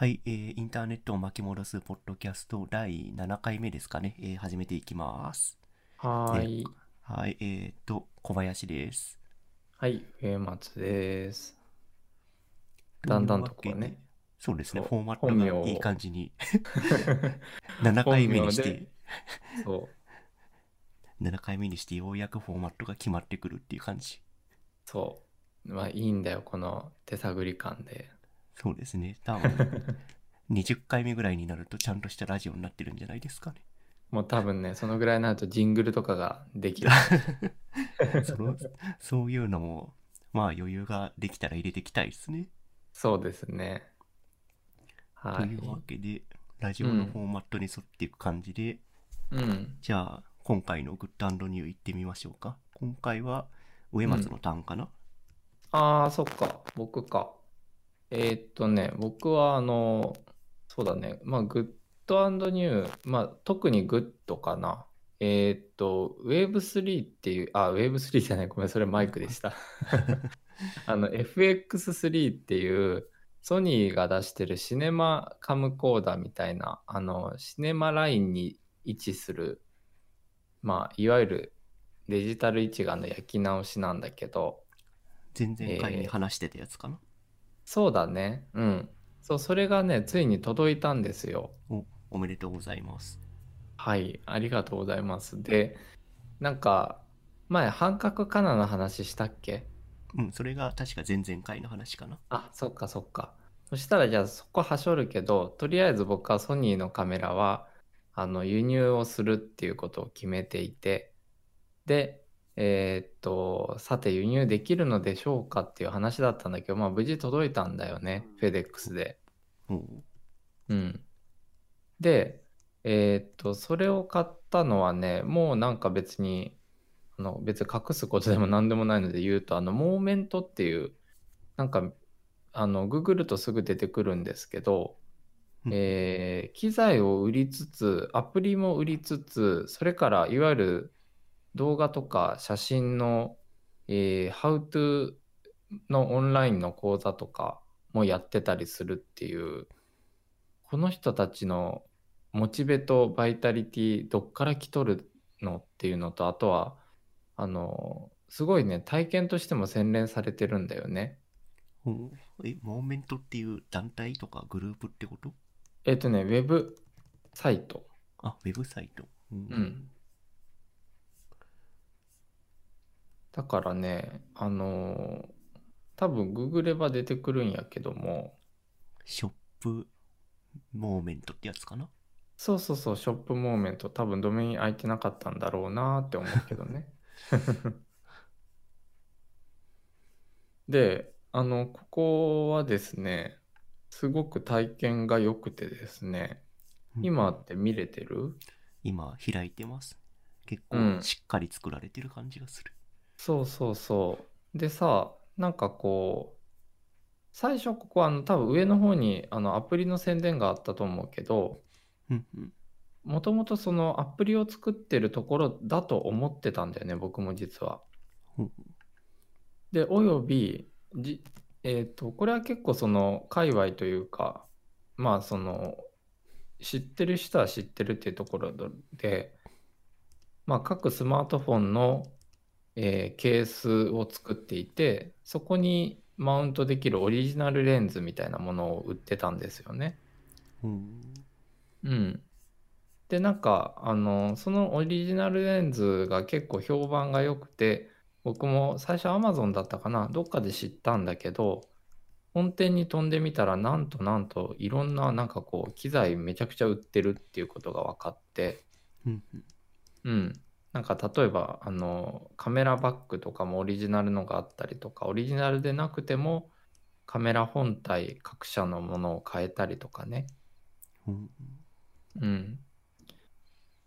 はい、えーインターネットを巻き戻すポッドキャスト第7回目ですかね、えー始めていきます。はーい。はい、えーっと、小林です。はい、上松です。だんだんとこうね。そうですね、フォーマットがいい感じに 7回目にしてそう、7回目にしてようやくフォーマットが決まってくるっていう感じ。そう。まあいいんだよ、この手探り感で。そうですね、多分 20回目ぐらいになるとちゃんとしたラジオになってるんじゃないですかね。もう多分ね、そのぐらいになるとジングルとかができる。そのそういうのも、まあ余裕ができたら入れていきたいですね。そうですね。はいという。わけで、ラジオのフォーマットに沿っていく感じで、うん。じゃあ、今回のグッドニュー行ってみましょうか。今回は、上松のターンかな、ああ、そっか、僕か。えーっとね、僕はあの、そうだね、まあ、 Good New、まあ、特にグッドかな。えーっと、Wave3 っていう、あ、Wave3 じゃない、ごめん、それマイクでした。あの、FX3 っていう、ソニーが出してるシネマカムコーダーみたいな、あの、シネマラインに位置する、まあ、いわゆるデジタル一眼の焼き直しなんだけど、前々回に話してたやつかな、そうだね。うん。そう、それがね、ついに届いたんですよ。お、おめでとうございます。はい、ありがとうございます。で、なんか、前、半角カナの話したっけ？うん、それが確か前々回の話かな。あ、そっかそっか。そしたら、じゃあそこはしょるけど、とりあえず僕はソニーのカメラは、あの、輸入をするっていうことを決めていて、で、えーっと、さて輸入できるのでしょうかっていう話だったんだけど、まあ無事届いたんだよね、フェデックスで。おううん。で、えーっと、それを買ったのはね、もうなんか別に、あの別に隠すことでも何でもないので言うと、あの、モーメントっていう、なんか、あの、ググるとすぐ出てくるんですけど、うんえー機材を売りつつ、アプリも売りつつ、それからいわゆる動画とか写真の、えー、How to のオンラインの講座とかもやってたりするっていう、この人たちのモチベとバイタリティどっから来とるのっていうのと、あとは、あの、すごいね、体験としても洗練されてるんだよね。おうえ、モーメントっていう団体とかグループってこと？えっ、とね、ウェブサイト。あ、ウェブサイト。うんうん。だからね、あのー多分ググれば出てくるんやけども、ショップモーメントってやつかな？そうそうそう、ショップモーメント、多分ドメイン空いてなかったんだろうなって思うけどね。で、あの、ここはですね、すごく体験が良くてですね、うん今って見れてる？今開いてます。結うん構しっかり作られてる感じがする。そうそうそう。でさ、なんかこう、最初ここあの多分上の方にあのアプリの宣伝があったと思うけど、うんうん。もともとそのアプリを作ってるところだと思ってたんだよね、僕も実は。ほうで、および、じ、えっと、これは結構その界隈というか、まあその、知ってる人は知ってるっていうところで、まあ各スマートフォンの、えーケースを作っていて、そこにマウントできるオリジナルレンズみたいなものを売ってたんですよね。ほううん。で、なんか、あの、そのオリジナルレンズが結構評判が良くて、僕も最初 Amazon だったかな、どっかで知ったんだけど、本店に飛んでみたら、なんとなんといろんななんかこう、機材めちゃくちゃ売ってるっていうことが分かって、うんうん。うん。なんか例えば、あの、カメラバッグとかもオリジナルのがあったりとか、オリジナルでなくても、カメラ本体各社のものを変えたりとかね。うん。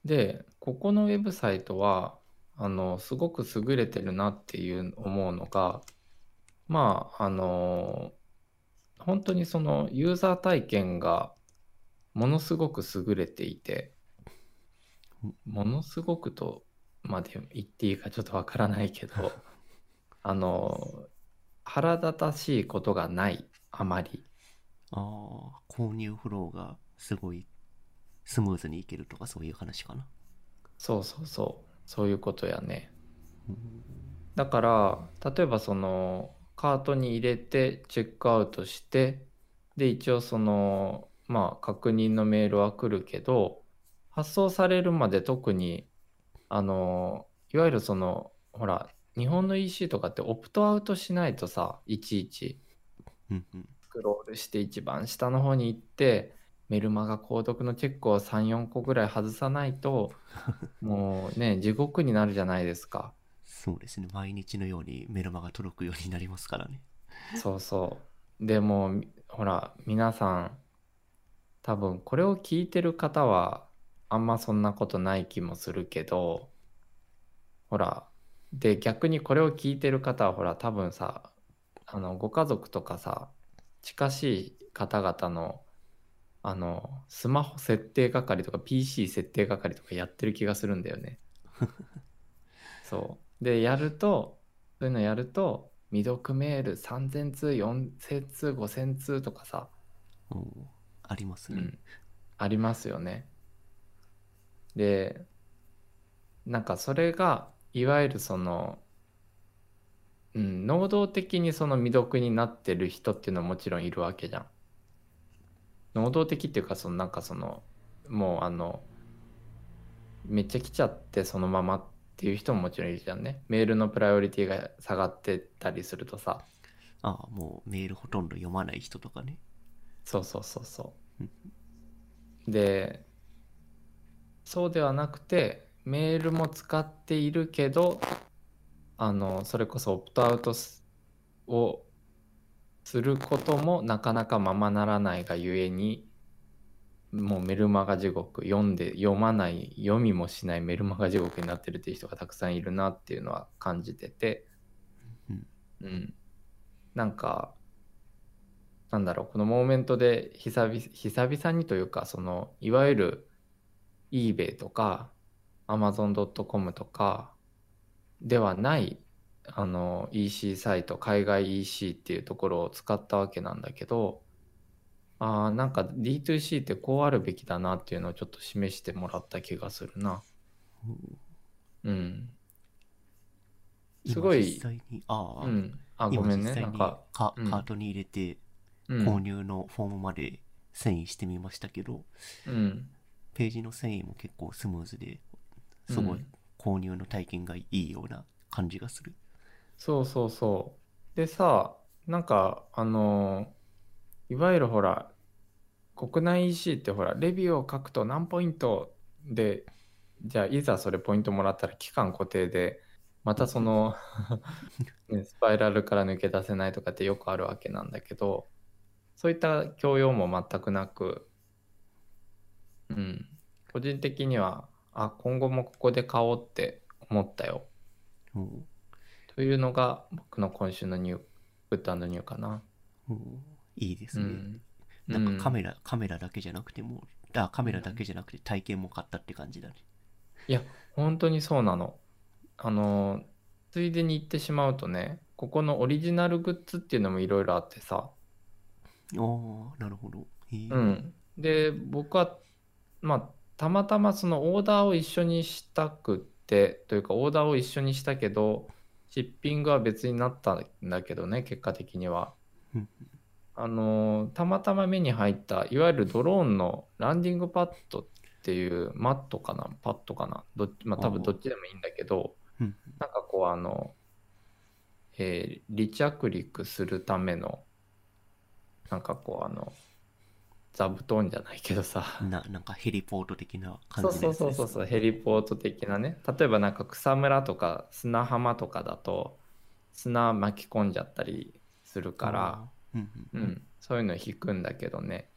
で、ここのウェブサイトは、あの、すごく優れてるなっていう思うのが、まあ、あの、本当にそのユーザー体験がものすごく優れていて、ものすごくとまで言っていいかちょっとわからないけど、あの、腹立たしいことがない、あまり。ああ、購入フローがすごいスムーズにいけるとかそういう話かな。そうそうそうそういうことやねうんだから例えばそのカートに入れてチェックアウトしてで一応そのまあ確認のメールは来るけど発送されるまで特にあのいわゆるそのほら日本の EC とかってオプトアウトしないとさいちいち。スクロールして一番下の方に行ってメルマガ購読のチェックを34個ぐらい外さないと もうね地獄になるじゃないですか。そうですね。毎日のようにメルマが届くようになりますからね。そうそう。でもみほら皆さん多分これを聞いてる方はあんまそんなことない気もするけどほらで逆にこれを聞いてる方はほら多分さあのご家族とかさ近しい方々のあのスマホ設定係とか PC 設定係とかやってる気がするんだよね。そう。で、やると、そういうのやると、未読メール3000通、4000通、5000通とかさ、ありますね。うん、ありますよね。で、なんかそれが、いわゆるその、うん、能動的にその未読になってる人っていうのはもちろんいるわけじゃん。能動的っていうか、そのなんかその、もうあの、めっちゃ来ちゃってそのままっていう人ももちろんいるじゃんね。メールのプライオリティが下がってたりするとさ。ああ、もうメールほとんど読まない人とかね。そうそうそうそう。で、そうではなくて、メールも使っているけど、あの、それこそオプトアウトすをすることもなかなかままならないがゆえに、もうメルマガ地獄、読んで、読まない、読みもしないメルマガ地獄になってるっていう人がたくさんいるなっていうのは感じてて、うんうん。なんか、なんだろう、このモーメントで久々久々にというか、その、いわゆる eBay とか Amazon.com とかではない、あの、EC サイト、海外 EC っていうところを使ったわけなんだけど、ああ、なんか D2C ってこうあるべきだなっていうのをちょっと示してもらった気がするな。うん。すごい今実際に、ああ、うん。あ、ご今めんね。なんか、カートに入れてうん購入のフォームまで遷移してみましたけど、うん。ページの遷移も結構スムーズですごいうん購入の体験がいいような感じがする。そうそうそう。でさ、なんか、あのいわゆるほら、国内 EC ってほら、レビューを書くと何ポイントで、じゃあいざそれポイントもらったら期間固定で、またその、ねスパイラルから抜け出せないとかってよくあるわけなんだけど、そういった教養も全くなく、うん、個人的には、あ、今後もここで買おうって思ったよ。うんというのが僕の今週のニュー、グッドニューかな。うんいいですね。うん。なんかカメラ。ラ、カメラだけじゃなくても、あ、カメラだけじゃなくて体験も買ったって感じだね。いや、本当にそうなの。あの、ついでに言ってしまうとね、ここのオリジナルグッズっていうのもいろいろあってさ。ああ、なるほど。うん。で、僕は、まあ、たまたまそのオーダーを一緒にしたくって、というかオーダーを一緒にしたけど、シッピングは別になったんだけどね、結果的には。うん。あのたまたま目に入ったいわゆるドローンのランディングパッドっていうマットかなパッドかな。どっちまあ多分どっちでもいいんだけどうん。なんかこうあの、えー離着陸するためのなんかこうあの座布団じゃないけどさ。な、なんかヘリポート的な感じそうそうそうそうヘリポート的なね。例えばなんか草むらとか砂浜とかだと砂巻き込んじゃったりするから。あー。うんううん。ん、そういうの引くんだけどね。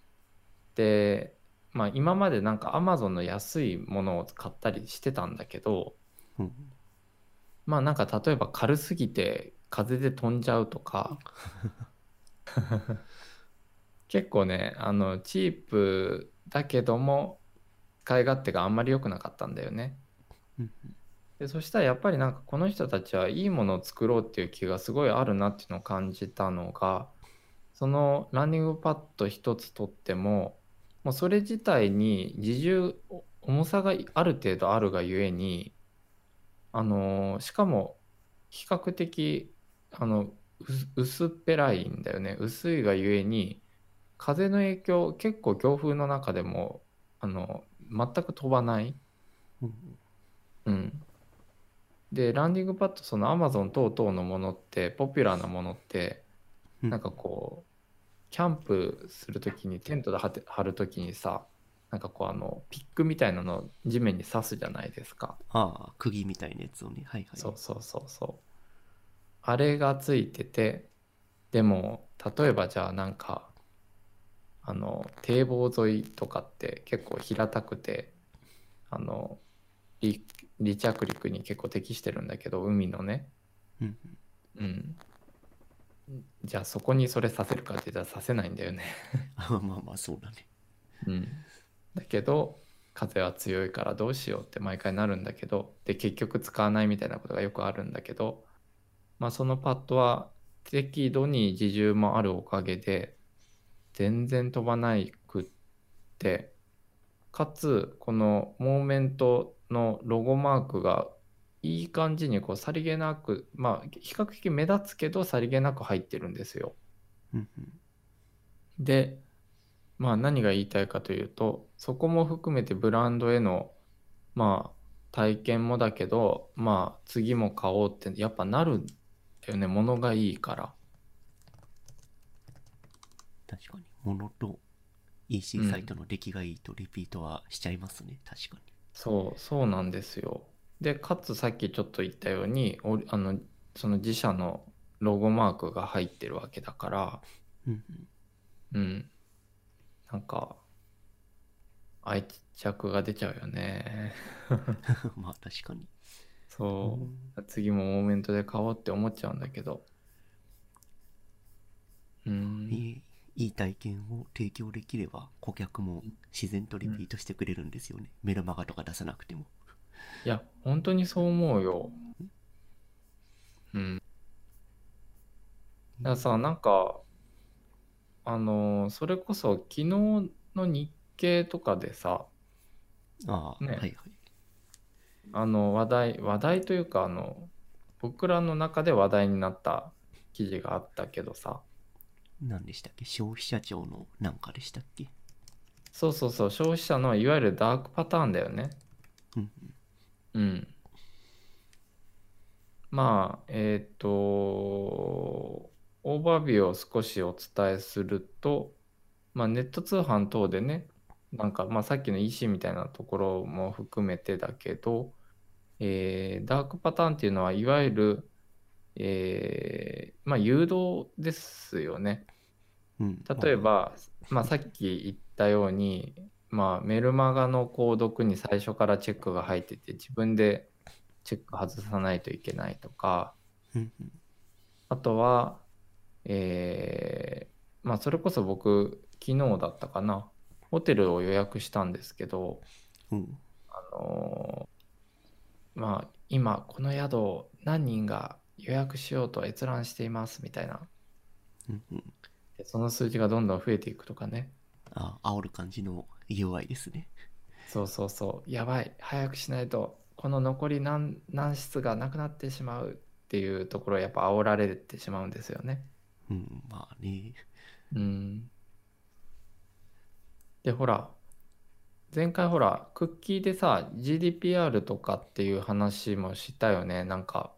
で、まあ今までなんか Amazon の安いものを買ったりしてたんだけど、うん。まあなんか例えば軽すぎて風で飛んじゃうとか、結構ね、あのチープだけども使い勝手があんまり良くなかったんだよね。うんでそしたらやっぱりなんかこの人たちはいいものを作ろうっていう気がすごいあるなっていうのを感じたのがそのランニングパッド一つ取っても、もうそれ自体に自重、お重さがある程度あるがゆえに、あのーしかも比較的、あの、薄薄っぺらいんだよね。薄いがゆえに、風の影響、結構強風の中でも、あの、全く飛ばない。うんうん。で、ランディングパッド、その Amazon 等々のものって、ポピュラーなものって、うんなんかこう、キャンプするときに、テントで張って張るときにさ、なんかこう、あの、ピックみたいなのを地面に刺すじゃないですか。ああ、釘みたいなやつをね。はいはい。そうそうそうそう。あれがついてて、でも、例えばじゃあなんか、あの、堤防沿いとかって結構平たくて、あの、離離着陸に結構適してるんだけど、海のね。うんうん。じゃあそこにそれさせるかって言ったらさせないんだよね。あまあまあ、そうだね。うん。だけど、風は強いからどうしようって毎回なるんだけど、で、結局使わないみたいなことがよくあるんだけど、まあそのパッドは適度に自重もあるおかげで、全然飛ばないくって、かつ、このモーメントのロゴマークがいい感じにこうさりげなく、まあ比較的目立つけどさりげなく入ってるんですよ。で、まあ何が言いたいかというと、そこも含めてブランドへの、まあ体験もだけど、まあ次も買おうってやっぱなるんだよね、物がいいから。確かに。物と EC サイトの出来がいいとリピートはしちゃいますね。確かに。そう、そうなんですよ。で、かつさっきちょっと言ったように、おあの、その自社のロゴマークが入ってるわけだから、うんうん。うん。なんか、愛着が出ちゃうよね。まあ確かに。そう。次もモーメントで買おうって思っちゃうんだけど。ういん。いいい体験を提供できれば顧客も自然とリピートしてくれるんですよね。メルマガとか出さなくても。いや、本当にそう思うよ。うん。だからさ、なんか、あのーそれこそ昨日の日経とかでさ、ああ、ねはいはい。あの話題、話題というか、あの、僕らの中で話題になった記事があったけどさ、何でしたっけ？消費者庁のなんかでしたっけ？そうそうそう、消費者のいわゆるダークパターンだよね。うんうん。まあ、えっと、オーバービューを少しお伝えすると、まあ、ネット通販等でね、なんか、まあ、さっきの EC みたいなところも含めてだけど、えーダークパターンっていうのは、いわゆる、えーまあ、誘導ですよね。うん。例えば、まあ、さっき言ったように、まあ、メルマガの購読に最初からチェックが入ってて自分でチェック外さないといけないとかあとは、えーまあ、それこそ僕昨日だったかなホテルを予約したんですけど、うん。あのーまあ今この宿を何人が予約しようと閲覧していますみたいなうんうん。でその数字がどんどん増えていくとかねああ、煽る感じの UI ですね。そうそうそう、やばい、早くしないと、この残り何、何室がなくなってしまうっていうところをやっぱ煽られてしまうんですよね。うん、まあね。うん。で、ほら、前回ほら、クッキーでさ、GDPR とかっていう話もしたよね、なんか。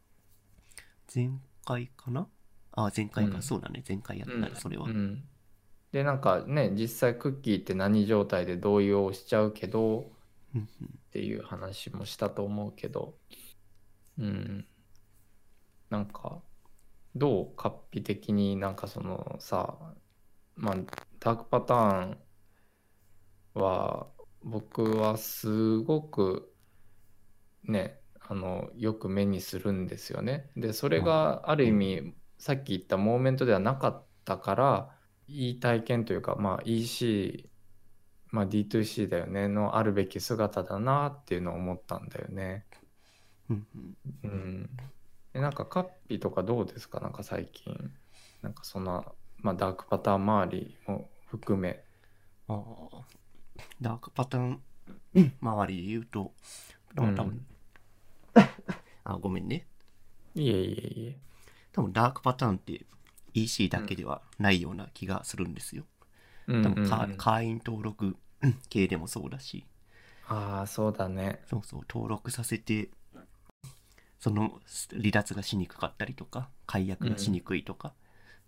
前回かな？あ、前回か、うんそうだね。前回やったね、それは。うん。で、なんかね、実際クッキーって何状態で同意をしちゃうけど、うんうんっていう話もしたと思うけど、うん。なんか、どう？カッピ的になんかそのさ、まあ、ダークパターンは、僕はすごくね、あの、よく目にするんですよね。で、それがある意味、さっき言ったモーメントではなかったから、いい体験というか、まあ EC、まあ D2C だよね、のあるべき姿だなっていうのを思ったんだよね。うんうんうん。で、なんかカッピとかどうですか？なんか最近。なんかそんなまあ、ダークパターン周りも含め。ああ、ダークパターン周りで言うと、多分、多分あ、ごめんね。いえいえいえ。多分ダークパターンって EC だけではないような気がするんですよ。うん多分か、うんうん会員登録系でもそうだし、ああ、そうだね。そうそう、登録させて、その離脱がしにくかったりとか、解約がしにくいとか、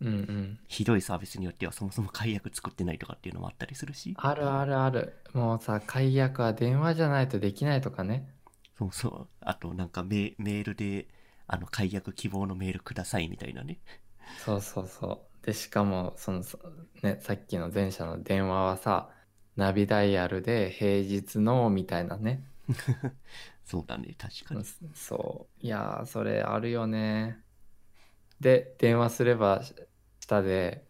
うんうん。ひどいサービスによってはそもそも解約作ってないとかっていうのもあったりするし、あるあるある。もうさ、解約は電話じゃないとできないとかね。そうそう、あとなんかメメールで、あの、解約希望のメールくださいみたいなね。そうそうそう。で、しかも、その、そね、さっきの前者の電話はさ、ナビダイヤルで平日のみたいなね。そうだね、確かに。そう。いやー、それあるよね。で、電話すればし下で、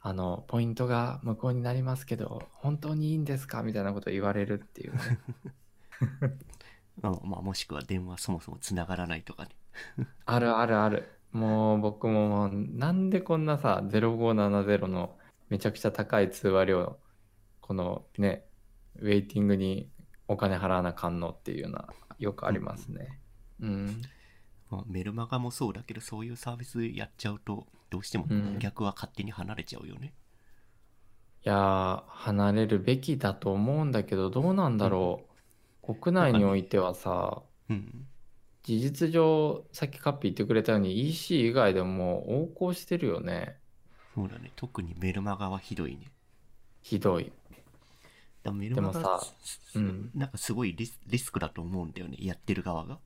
あの、ポイントが無効になりますけど、本当にいいんですか？みたいなこと言われるっていうね。あまあ、もしくは電話そもそも繋がらないとかね。あるあるある。もう僕ももうなんでこんなさ、0570のめちゃくちゃ高い通話料、このね、ウェイティングにお金払わなあかんのっていうのはよくありますね。うん。まあ、メルマガもそうだけど、そういうサービスやっちゃうと、どうしてもうん顧客は勝手に離れちゃうよね。いやー、離れるべきだと思うんだけど、どうなんだろう。国内においてはさ、うん。事実上、さっきカッピー言ってくれたように EC 以外でも横行してるよね。そうだね。特にメルマガはひどいね。ひどい。だメルマガでもさすうんなんかすごいリスリスクだと思うんだよね。やってる側が。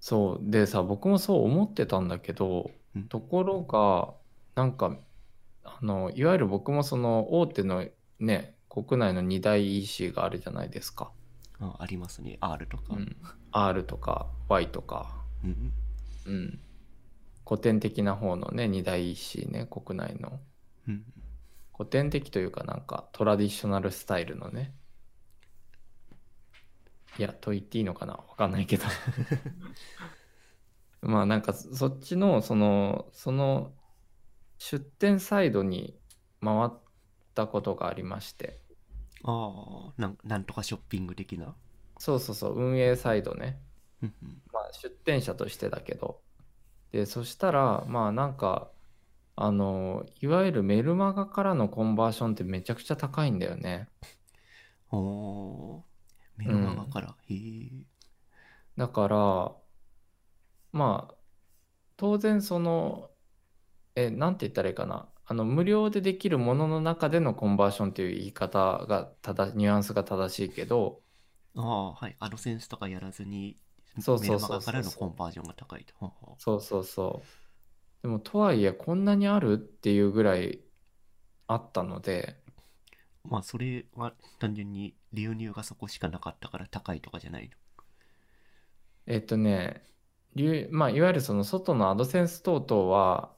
そう。でさ、僕もそう思ってたんだけど、うんところが、なんか、あの、いわゆる僕もその大手のね、国内の2大 EC があるじゃないですか。あありますね。R とか。うん。R とか Y とか。うん。うん。古典的な方のね、2大 EC ね、国内の。うん。古典的というかなんかトラディショナルスタイルのね。いや、と言っていいのかな？わかんないけど。まあなんかそっちのその、その出店サイドに回ったことがありまして。ああ、なんなんとかショッピング的な？そうそうそう、運営サイドね。うんうん。まあ出店者としてだけど。で、そしたら、まあなんか、あの、いわゆるメルマガからのコンバーションってめちゃくちゃ高いんだよね。おーメルマガから。へえ。だから、まあ、当然その、え、なんて言ったらいいかな。あの、無料でできるものの中でのコンバーションっていう言い方がただ、ニュアンスが正しいけど、ああ、はい。アドセンスとかやらずに、そうそうそうからのコンバージョンが高いと。そうそうそう。でも、とはいえ、こんなにあるっていうぐらいあったので、まあ、それは単純に流入がそこしかなかったから高いとかじゃないの？えっとね、流まあ、いわゆるその外のアドセンス等々は、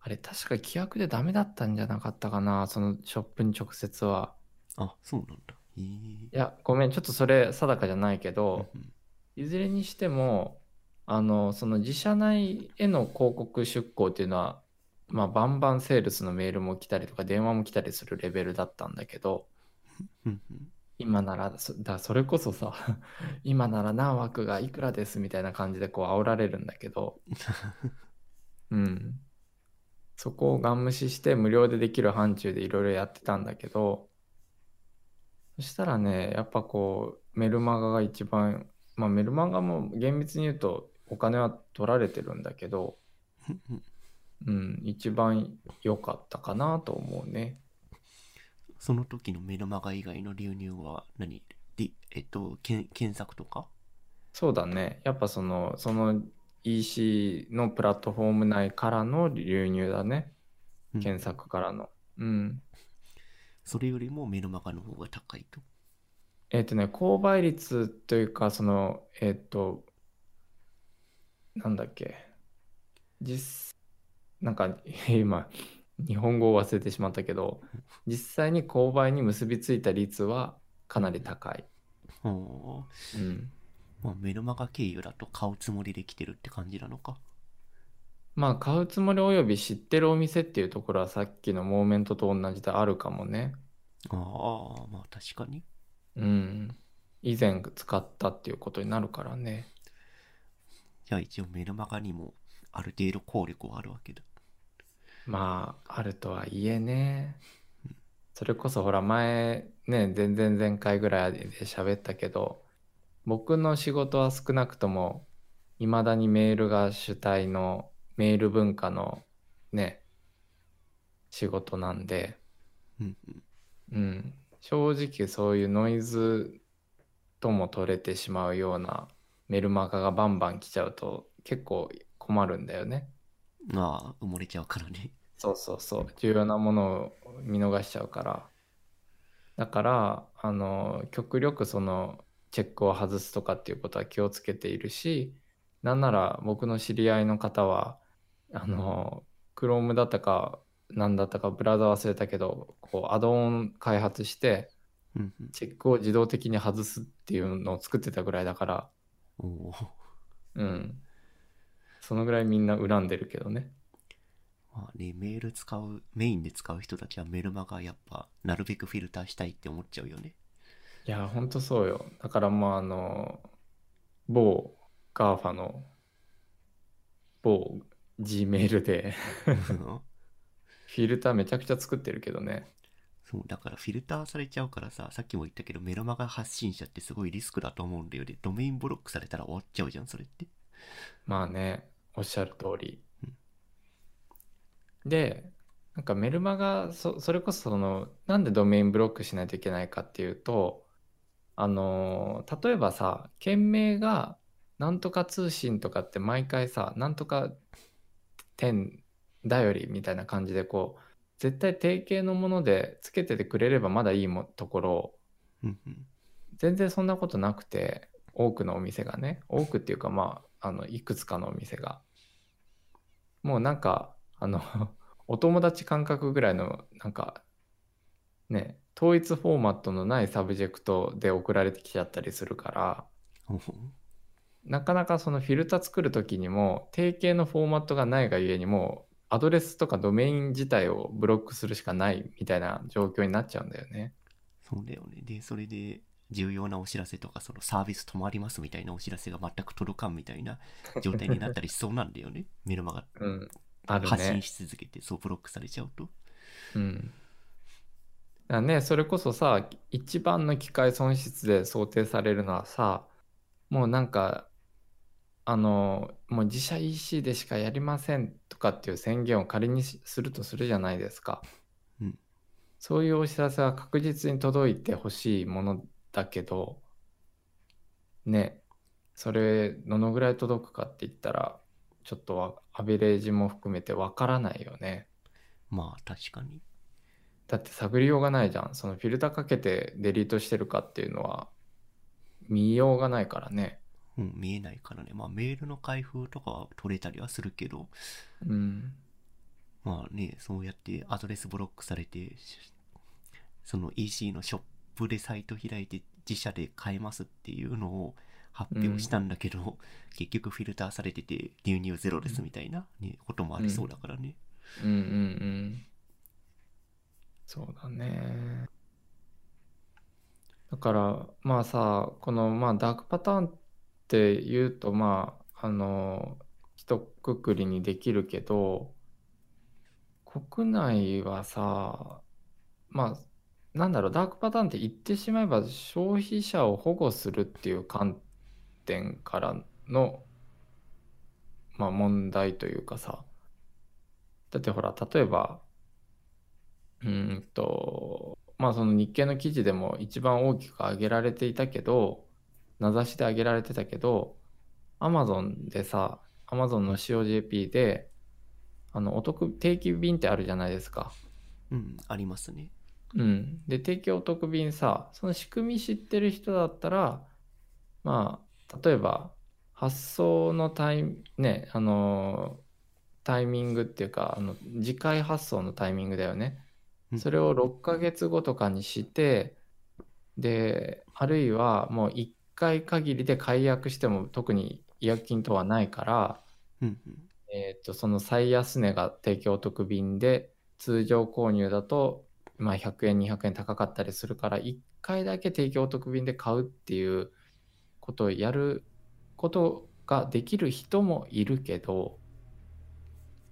あれ、確か規約でダメだったんじゃなかったかな、そのショップに直接は。あ、そうなんだ。へえ。いや、ごめん、ちょっとそれ定かじゃないけど、うんいずれにしても、あの、その自社内への広告出稿っていうのは、まあ、バンバンセールスのメールも来たりとか、電話も来たりするレベルだったんだけど、今なら、そだそれこそさ、今なら何枠がいくらですみたいな感じでこう煽られるんだけど、うん。そこをガン無視して無料でできる範疇でいろいろやってたんだけど、そしたらね、やっぱこう、メルマガが一番、まあメルマガも厳密に言うとお金は取られてるんだけど、うん一番良かったかなと思うね。その時のメルマガ以外の流入は何？で、えっと、検索とか？そうだね。やっぱその、その EC のプラットフォーム内からの流入だね。うん検索からの。うん。それよりもメルマガの方が高いと。えっとね、購買率というか、その、えっと、なんだっけ。実、なんか、今、日本語を忘れてしまったけど、実際に購買に結びついた率はかなり高い。はうん。あ、まあ、メルマガ経由だと買うつもりで来てるって感じなのか？まあ買うつもりおよび知ってるお店っていうところはさっきのモーメントと同じであるかもね。ああ、まあ確かに。うん。以前使ったっていうことになるからね。じゃあ一応メルマガにもある程度効力はあるわけだ。まあ、あるとはいえね。それこそほら前ね、全然前回ぐらいで喋ったけど、僕の仕事は少なくとも、未だにメールが主体のメール文化のね、仕事なんで、うんうん。うん、正直そういうノイズとも取れてしまうようなメルマガがバンバン来ちゃうと結構困るんだよね。ああ、埋もれちゃうからね。そうそうそう重要なものを見逃しちゃうからだからあの極力そのチェックを外すとかっていうことは気をつけているしなんなら僕の知り合いの方はあの Chrome だったか何だったかブラウザ忘れたけどこうアドオン開発して。チェックを自動的に外すっていうのを作ってたぐらいだから。うんそのぐらいみんな恨んでるけどねまあね、メール使う、メインで使う人たちはメルマガやっぱ、なるべくフィルターしたいって思っちゃうよね。いや、ほんとそうよ。だからまあ、あの、某 GAFA の某 Gmail でうん フィルターめちゃくちゃ作ってるけどね。そう、だからフィルターされちゃうからさ、さっきも言ったけど、メルマガ発信者ってすごいリスクだと思うんだよね。ドメインブロックされたら終わっちゃうじゃん、それって。まあね、おっしゃる通り。で、なんかメルマガ、そ、それこそその、なんでドメインブロックしないといけないかっていうと、あの、例えばさ、件名が、なんとか通信とかって毎回さ、なんとか点だよりみたいな感じでこう、絶対定型のものでつけててくれればまだいいもところ。全然そんなことなくて、多くのお店がね、多くっていうかまあ、あの、いくつかのお店が。もうなんか、あの、お友達感覚ぐらいの、なんか、ね、統一フォーマットのないサブジェクトで送られてきちゃったりするから、なかなかそのフィルター作るときにも、定型のフォーマットがないがゆえにもう、アドレスとかドメイン自体をブロックするしかないみたいな状況になっちゃうんだよね。そうだよね。で、それで、重要なお知らせとか、そのサービス止まりますみたいなお知らせが全く届かんみたいな状態になったりしそうなんだよね。メルマガうん。発信し続けて、そうブロックされちゃうと。うん。だね、それこそさ、一番の機械損失で想定されるのはさ、もうなんか、あの、もう自社 EC でしかやりませんとかっていう宣言を仮にしするとするじゃないですか。うんそういうお知らせは確実に届いてほしいものだけど、ね、それどのぐらい届くかって言ったら、ちょっとわアベレージも含めてわからないよね。まあ、確かに。だって探りようがないじゃん。そのフィルターかけてデリートしてるかっていうのは見ようがないからね。うん、見えないからね。まあ、メールの開封とかは取れたりはするけど、うん。まあね、そうやってアドレスブロックされて、しその EC のショップでサイト開いて自社で買えますっていうのを発表したんだけど、結局フィルターされてて流入ゼロですみたいな、ねこともありそうだからね。うんうんうん。そうだね。だからまあさ、このまあダークパターンって言うとまあ、あの、一括りにできるけど、国内はさ、まあ、なんだろう、ダークパターンって言ってしまえば消費者を保護するっていう観点からの、まあ問題というかさ、だってほら、例えば、うーんと、まあその日経の記事でも一番大きく挙げられていたけど、名指しで挙げられてたけど、Amazon でさ、Amazon の COJP で、あの、お得、定期便ってあるじゃないですか。うん、ありますね。うん。で、定期お得便さ、その仕組み知ってる人だったら、まあ、例えば、発送のタイム、ね、あの、タイミングっていうか、あの、次回発送のタイミングだよね。うんそれを6ヶ月後とかにして、で、あるいはもう1回限りで解約しても特に違約金とはないから、うんうん。えっと、その最安値が提供お得便で、通常購入だと、まあ、100円、200円高かったりするから、1回だけ提供お得便で買うっていうことをやることができる人もいるけど、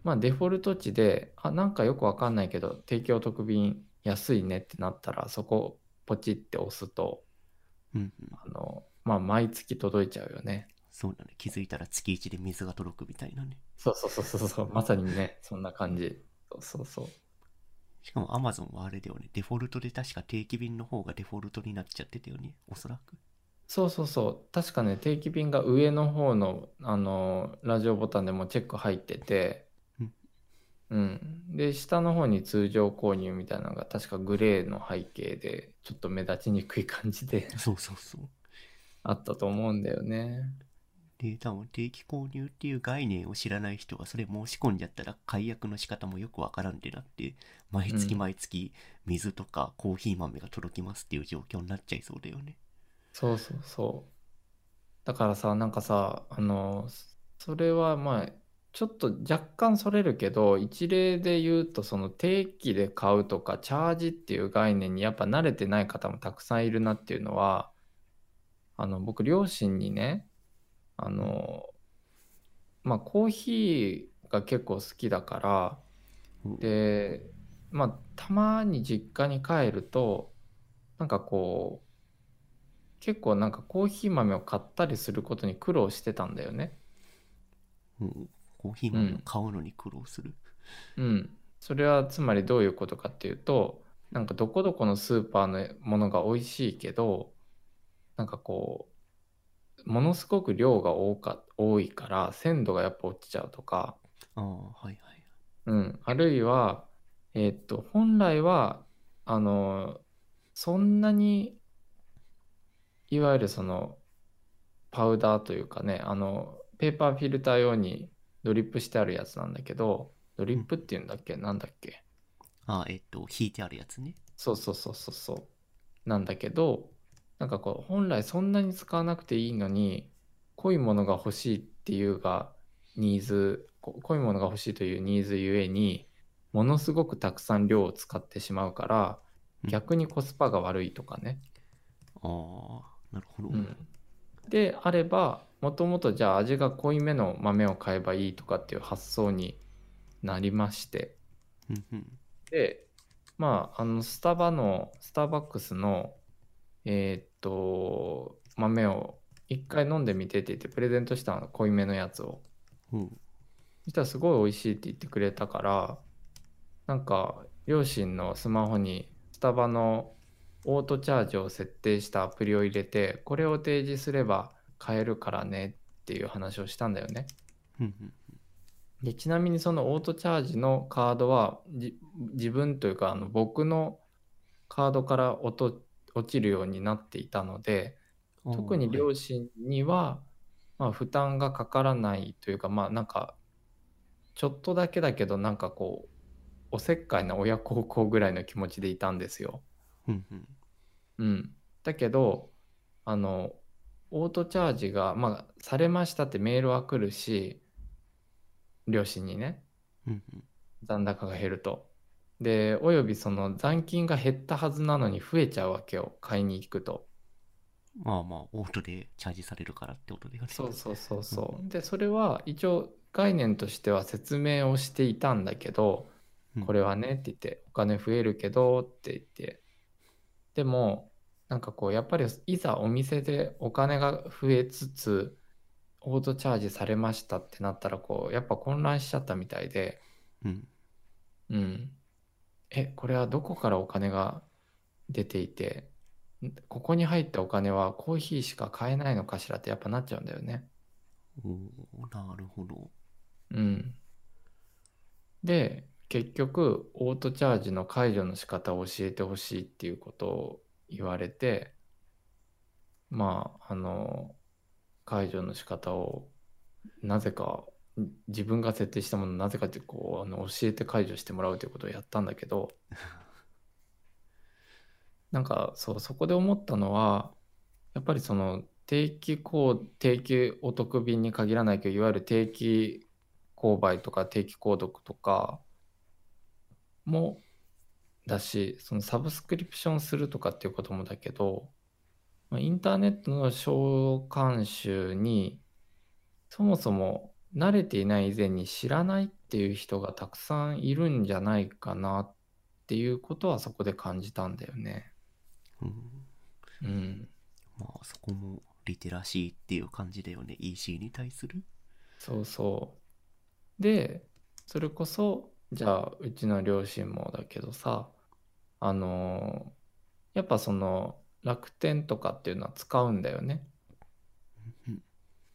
まあ、デフォルト値で、あ、なんかよくわかんないけど、提供お得便安いねってなったら、そこポチって押すと、うんうん。あの、まあ、毎月届いちゃうよね。そうだね。気づいたら月1で水が届くみたいなね。そうそうそうそうそう、まさにね、そんな感じ。そうそうそう。しかも Amazon はあれだよね。デフォルトで確か定期便の方がデフォルトになっちゃってたよね。おそらく。そうそうそう。確かね、定期便が上の方の、あの、ラジオボタンでもチェック入っててうん、うん。で、下の方に通常購入みたいなのが確かグレーの背景で、ちょっと目立ちにくい感じでそうそうそう。あったと思うんだよね。で、多分定期購入っていう概念を知らない人がそれ申し込んじゃったら解約の仕方もよくわからんってなって、毎月うん毎月水とかコーヒー豆が届きますっていう状況になっちゃいそうだよね。そうそうそう。だからさ、なんかさ、あの、それはまあ、ちょっと若干それるけど、一例で言うと、その定期で買うとか、チャージっていう概念にやっぱ慣れてない方もたくさんいるなっていうのは、あの、僕、両親にね、あの、まあ、コーヒーが結構好きだから、うんで、まあ、たまに実家に帰ると、なんかこう、結構なんかコーヒー豆を買ったりすることに苦労してたんだよね。うん、コーヒー豆を買うのに苦労する。うん。それはつまりどういうことかっていうと、なんかどこどこのスーパーのものが美味しいけど、なんかこう、ものすごく量が多か、多いから鮮度がやっぱ落ちちゃうとか、ああ、はいはい。うん、あるいは、えーっと、本来は、あの、そんなに、いわゆるその、パウダーというかね、あの、ペーパーフィルター用にドリップしてあるやつなんだけど、ドリップっていうんだっけ？なんだっけ？ああ、えっと、引いてあるやつね。そうそうそうそうそう。なんだけど、なんかこう、本来そんなに使わなくていいのに、濃いものが欲しいっていうが、ニーズ、こ濃いものが欲しいというニーズゆえに、ものすごくたくさん量を使ってしまうから、うん逆にコスパが悪いとかね。ああ、なるほど。うん。であれば、もともとじゃあ味が濃いめの豆を買えばいいとかっていう発想になりまして、うんうん。で、まあ、あの、スタバの、スターバックスの、えーっと、豆を一回飲んでみてって言ってプレゼントしたの、濃いめのやつを。うん。そしたらすごい美味しいって言ってくれたから、なんか、両親のスマホにスタバのオートチャージを設定したアプリを入れて、これを提示すれば買えるからねっていう話をしたんだよね。でちなみにそのオートチャージのカードはじ自分というかあの僕のカードから落と落ちるようになっていたので特にはい両親には、まあ、負担がかからないというかまあなんかちょっとだけだけどなんかこうおせっかいな親孝行ぐらいの気持ちでいたんですよ。うんうん。うん、だけどあのオートチャージが、まあ、されましたってメールは来るし両親にねうんうん。残高が減ると。で、およびその残金が減ったはずなのに増えちゃうわけよ、買いに行くと。まあまあ、オートでチャージされるからってことだよね。そうそうそうそう。で、それは一応概念としては説明をしていたんだけど、うんこれはねって言って、お金増えるけどって言って。でも、なんかこう、やっぱりいざお店でお金が増えつつ、オートチャージされましたってなったら、こう、やっぱ混乱しちゃったみたいで、うん。うん。え、これはどこからお金が出ていて、んここに入ったお金はコーヒーしか買えないのかしらってやっぱなっちゃうんだよね。おおなるほど。うん。で、結局、オートチャージの解除の仕方を教えてほしいっていうことを言われて、まあ、あの、解除の仕方をなぜか、ん自分が設定したものをなぜかってこう、あの教えて解除してもらうということをやったんだけど、なんかそう、そこで思ったのは、やっぱりその定期購定期お得便に限らないけど、いわゆる定期購買とか定期購読とかもだし、そのサブスクリプションするとかっていうこともだけど、まあインターネットの召喚集にそもそも慣れていない以前に知らないっていう人がたくさんいるんじゃないかなっていうことはそこで感じたんだよね。うん。うん。まあそこもリテラシーっていう感じだよね。EC に対する。そうそう。で、それこそ、じゃあ、うちの両親もだけどさ、あのーやっぱその楽天とかっていうのは使うんだよね。うん。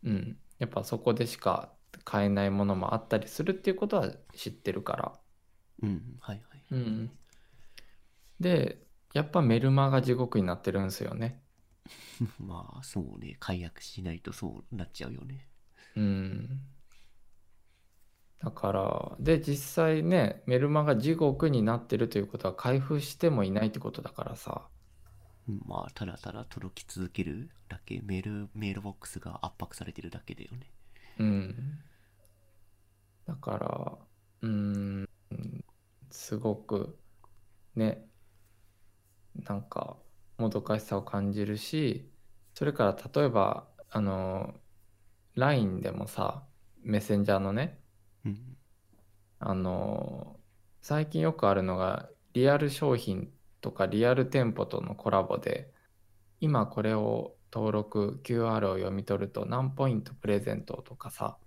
うん。やっぱそこでしか買えないものもあったりするっていうことは知ってるから。うん。はいはい。うん。で、やっぱメルマガ地獄になってるんですよね。まあそうね。解約しないとそうなっちゃうよね。うん。だから、で、実際ね、メルマガ地獄になってるということは開封してもいないってことだからさ。うんまあただただ届き続けるだけ。メール、メールボックスが圧迫されてるだけだよね。うん。だから、うん、すごく、ね、なんか、もどかしさを感じるし、それから例えば、あの、LINE でもさ、メッセンジャーのね、うん。あの最近よくあるのがリアル商品とかリアル店舗とのコラボで今これを登録 QR を読み取ると何ポイントプレゼントとかさ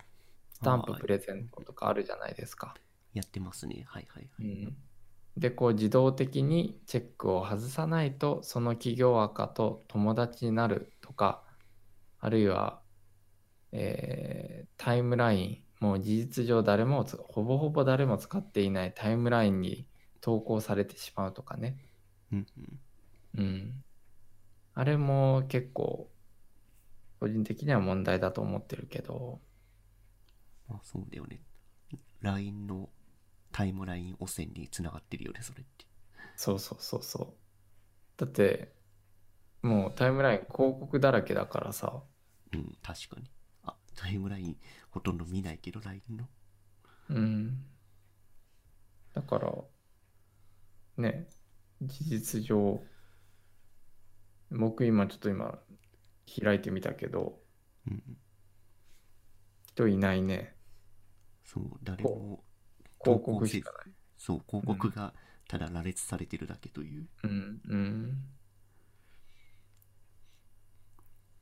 スタンプはいプレゼントとかあるじゃないですか。やってますね。はいはい。うん、でこう自動的にチェックを外さないとその企業赤と友達になるとかあるいは、えータイムラインもう事実上誰もつほぼほぼ誰も使っていないタイムラインに投稿されてしまうとかね、うんうん。うん、あれも結構個人的には問題だと思ってるけどまあそうだよね。LINE のタイムライン汚染につながってるよね、それって。そうそうそうそうだってもうタイムライン広告だらけだからさうん、確かに。あ、タイムラインほとんど見ないけど、LINE の。うん。だから、ね、事実上、僕今ちょっと今開いてみたけど、うん。人いないね。そう、誰も広告しかない。そう、広告がただ羅列されてるだけという。うん、うん。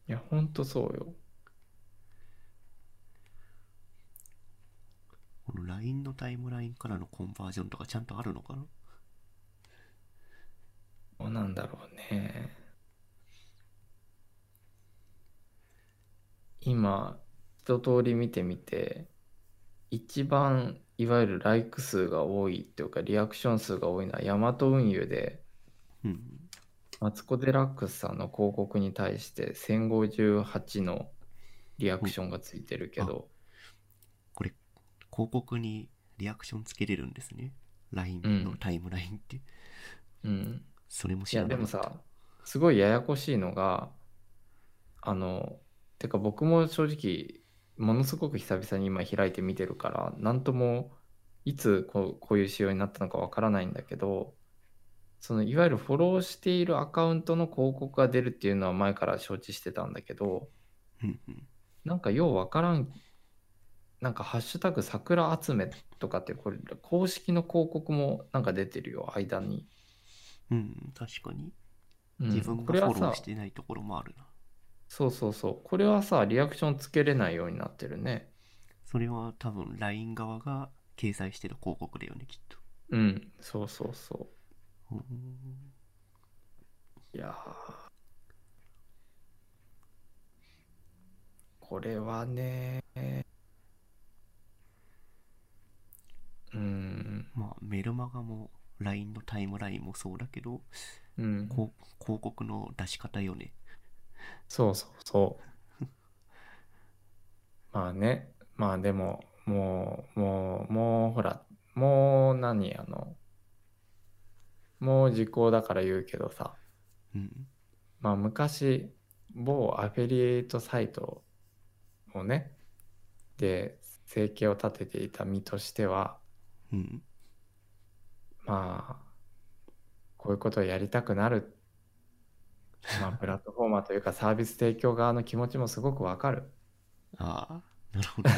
いや、ほんとそうよ。この LINE のタイムラインからのコンバージョンとかちゃんとあるのかな？どうなんだろうね。今、一通り見てみて、一番いわゆるライク数が多いっていうか、リアクション数が多いのはヤマト運輸で、うん。マツコ・デラックスさんの広告に対して1058のリアクションがついてるけど、広告にリアクションつけれるんですね。LINE のタイムラインって。うん。それもいや、知らなかった。でもさ、すごいややこしいのが、あの、てか僕も正直、ものすごく久々に今開いて見てるから、なんともいつこうこういう仕様になったのかわからないんだけど、そのいわゆるフォローしているアカウントの広告が出るっていうのは前から承知してたんだけど、うんうん。なんかようわからん、なんかハッシュタグ桜集めとかってこれ公式の広告もなんか出てるよ、間に。うん、確かに。うん自分がフォローしてないところもあるな。そうそうそう。これはさ、リアクションつけれないようになってるね。それは多分 LINE 側が掲載してる広告だよね、きっと。うん、そうそうそう。いやーこれはね、うん、まあ、メルマガも LINE のタイムラインもそうだけど、うん、こう広告の出し方よね。そうそうそう。まあね、まあでも、もう、もう、もう、ほら、もう何、あの、もう時効だから言うけどさ、うん。まあ昔、某アフィリエイトサイトをね、で、生計を立てていた身としては、うん。まあ、こういうことをやりたくなる、まあ、プラットフォーマーというかサービス提供側の気持ちもすごくわかる。ああ、なるほど。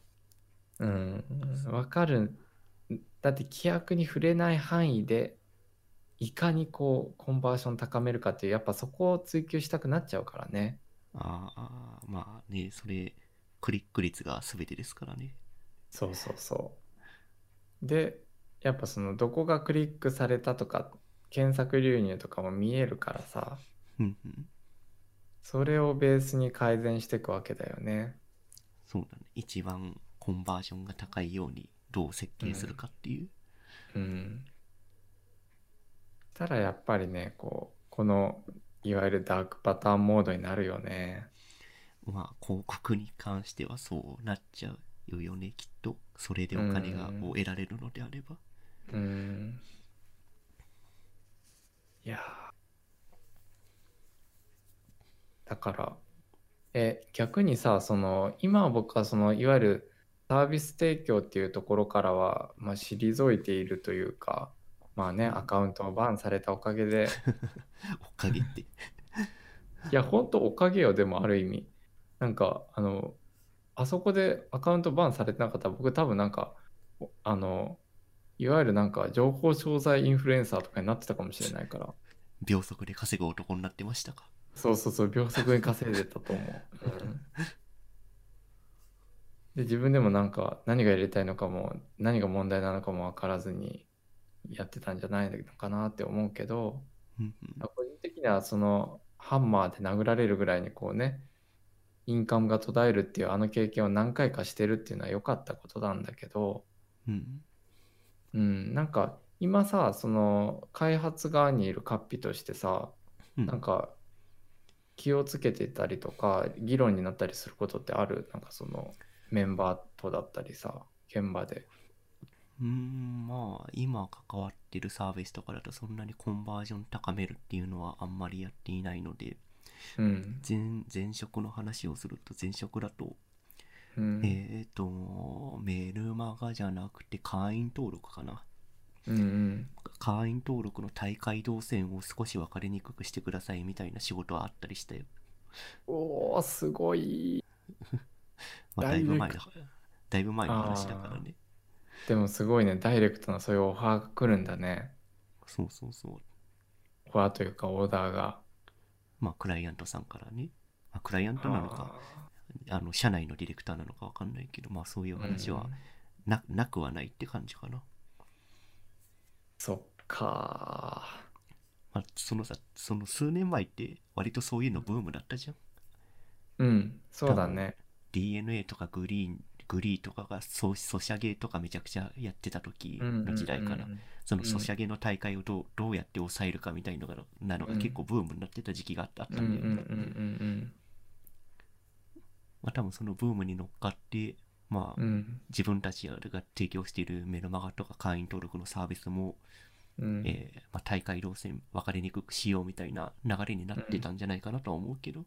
うん、わかる。だって規約に触れない範囲で、いかにこう、コンバーション高めるかっていう、やっぱそこを追求したくなっちゃうからね。ああ、まあね、それ、クリック率が全てですからね。そうそうそう。で、やっぱその、どこがクリックされたとか、検索流入とかも見えるからさ、うんうん。それをベースに改善していくわけだよね。そうだね。一番コンバージョンが高いようにどう設計するかっていう。うん。たらやっぱりね、こう、この、いわゆるダークパターンモードになるよね。まあ、広告に関してはそうなっちゃうよね、きっと。それでお金がうんを得られるのであれば。うん。いやーだから、え、逆にさ、その、今僕はその、いわゆるサービス提供っていうところからは、まあ、退いているというか、まあね、アカウントをバンされたおかげで、おかげって。いや、ほんとおかげよ、でもある意味。なんか、あの、あそこでアカウントバンされてなかったら、僕多分なんか、おあの、いわゆるなんか情報商材インフルエンサーとかになってたかもしれないから。秒速で稼ぐ男になってましたか？そうそうそう、秒速に稼いでたと思う。うんで、自分でもなんか何が入れたいのかも、何が問題なのかも分からずにやってたんじゃないのかなって思うけど。個人的にはそのハンマーで殴られるぐらいにこうね、インカムが途絶えるっていうあの経験を何回かしてるっていうのは良かったことなんだけど、うん。うん、なんか今さ、その開発側にいるカッピとしてさ、うん。なんか気をつけてたりとか議論になったりすることってある？なんかそのメンバーとだったりさ現場で。うーん、まあ、今関わってるサービスとかだとそんなにコンバージョン高めるっていうのはあんまりやっていないので、うん。前、前職の話をすると、前職だと、うん。えーと、メルマガじゃなくて会員登録かな。うんうん。会員登録の大会動線を少し分かりにくくしてくださいみたいな仕事はあったりしたよ。おーすごい。まあ、だいぶ前の、だいぶ前の話だからね。でもすごいね。ダイレクトなそういうオファーが来るんだね。そうそうそう。オファーというかオーダーがまあ、クライアントさんからね。まあ、クライアントなのか、あの、社内のディレクターなのかわかんないけど、まあ、そういう話はな,、なくはないって感じかな。そっかまあ、そのさ、その数年前って割とそういうのブームだったじゃん。うんそうだね DNA とかグリーン、グリーとかがソソシャゲとかめちゃくちゃやってた時の時代から、そのソシャゲの大会をどうどうやって抑えるかみたいのがなのが結構ブームになってた時期があったんだよね。うんまあ多分そのブームに乗っかって、まあ、自分たちが提供しているメルマガとか会員登録のサービスも、うん。えーまあ、大会動線分かりにくくしようみたいな流れになってたんじゃないかなとは思うけど、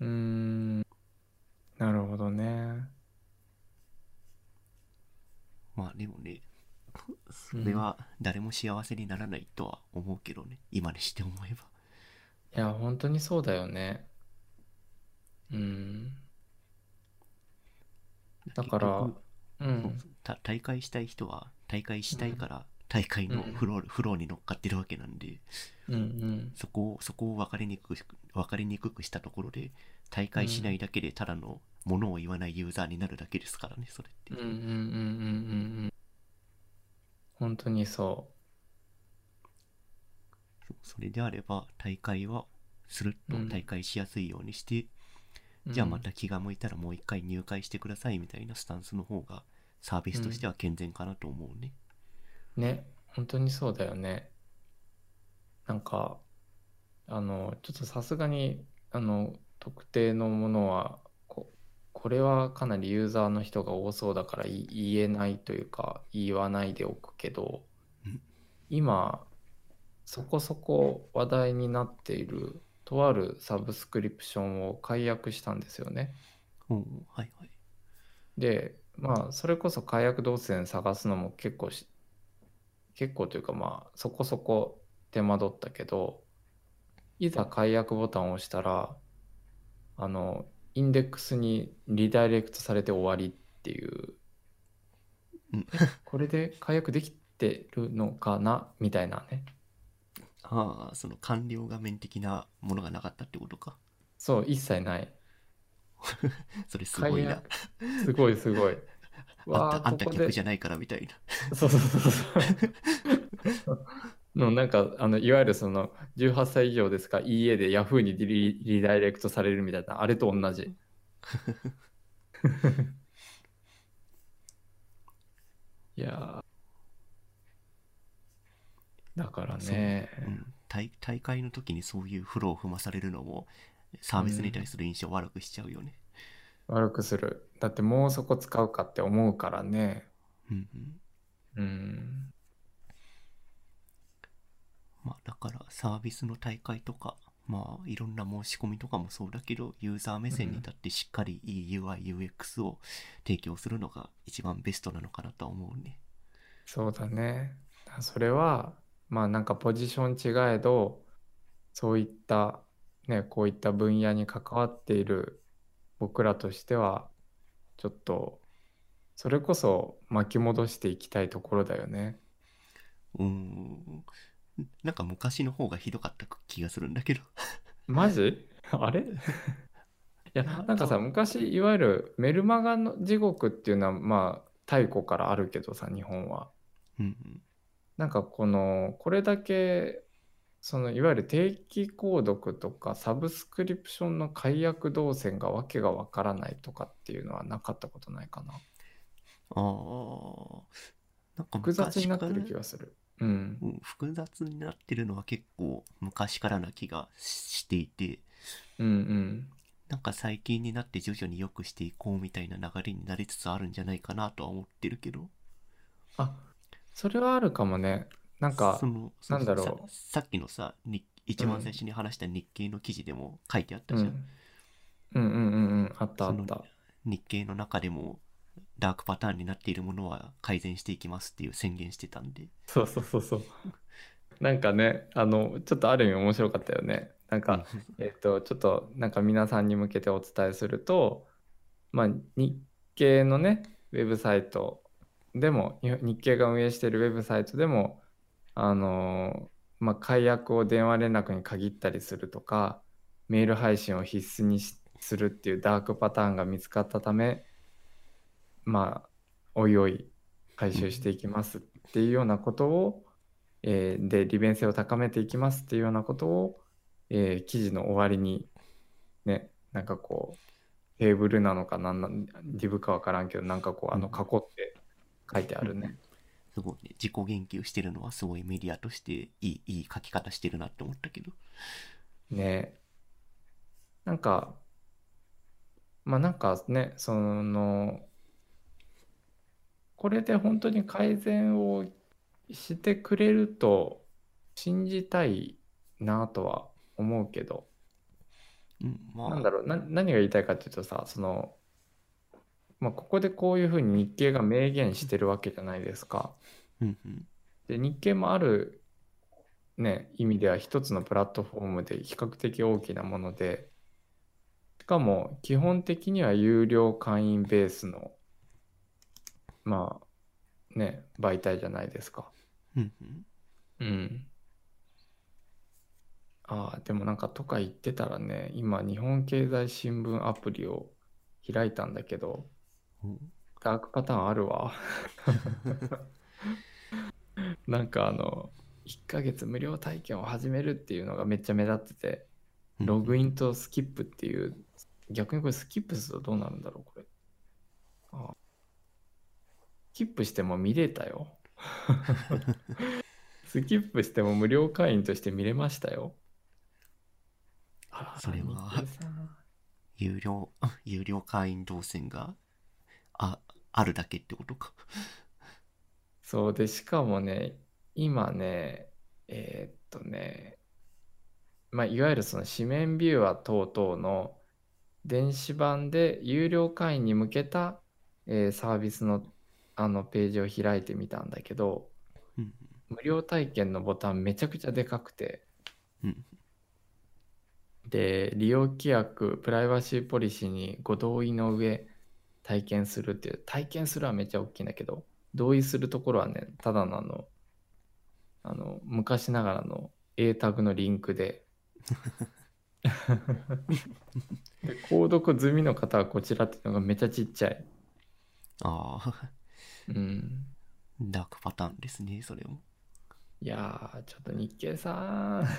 うーん。なるほどね。まあでもね、それは誰も幸せにならないとは思うけどね、今にして思えば。いや、本当にそうだよね。うん。だからうん。大会したい人は大会したいから大会のフロー,、フローに乗っかってるわけなんでうんうん。そこをそこを分かりにくく分かりにくくしたところで大会しないだけでただのものを言わないユーザーになるだけですからねそれって、うんうんうんうんうんうん。本当にそそうそれであれば大会はするっとうん大会しやすいようにして、う。じゃあまた気が向いたらもう一回入会してくださいみたいなスタンスの方がサービスとしては健全かなと思うね、ね、本当にそうだよね。なんか、あの、ちょっとさすがに、あの、特定のものは、こ、これはかなりユーザーの人が多そうだから言言えないというか、言わないでおくけどうん、今、そこそこ話題になっている、とあるサブスクリプションを解約したんですよね。おーはいはい。で、まあ、それこそ解約動線探すのも結構し、結構というかまあ、そこそこ手間取ったけど、いざ解約ボタンを押したら、あの、インデックスにリダイレクトされて終わりっていううん、これで解約できてるのかな？みたいなね。ああ、その完了画面的なものがなかったってことか。そう、一切ない。それすごいな。解すごいすごい。あんた、あんたここで客じゃないからみたいな。そうそうそうそう。のなんかあのいわゆるその18歳以上ですか EA で Yahoo にリリダイレクトされるみたいなあれと同じ。いやーだからね、うん、大大会の時にそういうフローを踏まされるのもサービスに対する印象を悪くしちゃうよね。悪くする。だってもうそこ使うかって思うからね。うんうん。うん。まあだからサービスの大会とか、まあいろんな申し込みとかもそうだけど、ユーザー目線に立ってしっかりいい UI、UX を提供するのが一番ベストなのかなとは思うね。そうだね。それは、まあなんかポジション違えど、そういった、ね、こういった分野に関わっている僕らとしては、ちょっと、それこそ巻き戻していきたいところだよね。うーん。なんか昔の方がひどかった気がするんだけど。マジ？あれ？いや、なんかさ、昔、いわゆるメルマガの地獄っていうのは、まあ、太古からあるけどさ、日本は。うんうん。なんかこの、これだけ、そのいわゆる定期購読とかサブスクリプションの解約動線がわけがわからないとかっていうのはなかったことないかな。ああ。なんか複雑になってる気がする。うん。うん複雑になってるのは結構昔からな気がしていて、うんうん。なんか最近になって徐々に良くしていこうみたいな流れになりつつあるんじゃないかなとは思ってるけど。あ、それはあるかもね。なんかそ、のなんだろうささっきのさ、に一番最初に話した日経の記事でも書いてあったじゃん。うん。うんうんうんうん。あったあった。日経の中でもダークパターンになっているものは改善していきますっていう宣言してたんで。そうそうそうそう。なんかね、あの、ちょっとある意味面白かったよね。なんか、えっと、ちょっとなんか皆さんに向けてお伝えすると、まあ、日経のね、ウェブサイトでも、に日経が運営しているウェブサイトでも、あのーまあ、解約を電話連絡に限ったりするとか、メール配信を必須にしするっていうダークパターンが見つかったため、まあ、おいおい回収していきますっていうようなことを、えーで、利便性を高めていきますっていうようなことを、えー記事の終わりに、ね、なんかこう、テーブルなのかなんなん、リブかわからんけど、なんかこう、あの、囲って書いてあるね。すごいね。自己言及してるのはすごいメディアとしていい、いい書き方してるなって思ったけど。ねなんか、まあなんかね、その、これで本当に改善をしてくれると信じたいなとは思うけど、うん、まあ、なんだろう、な、何が言いたいかっていうとさ、その、まあここでこういうふうに日経が明言してるわけじゃないですか。うんうん。で、日経もある、ね、意味では一つのプラットフォームで比較的大きなもので、しかも基本的には有料会員ベースの、まあ、ね、媒体じゃないですか。うんうん。うん。ああ、でもなんかとか言ってたらね、今日本経済新聞アプリを開いたんだけど、おダークパターンあるわ。なんかあの、1ヶ月無料体験を始めるっていうのがめっちゃ目立ってて、うんログインとスキップっていう、逆にこれスキップするとどうなるんだろう、これ。あスキップしても見れたよ。スキップしても無料会員として見れましたよ。それは有料、有料会員動線が、あ、あるだけってことか。そうで、しかもね、今ね、えーっとね、まあ、いわゆるその紙面ビューアー等々の電子版で有料会員に向けた、えーサービスのあのページを開いてみたんだけど、うん。無料体験のボタンめちゃくちゃでかくて、うん。で、利用規約、プライバシーポリシーにご同意の上、体験するっていう、体験するはめっちゃ大きいんだけど、同意するところはね、ただのあの、あの、昔ながらの A タグのリンクで、で購読済みの方はこちらっていうのがめちゃちっちゃい。ああうん。ダークパターンですねそれもいやー、ちょっと日経さん。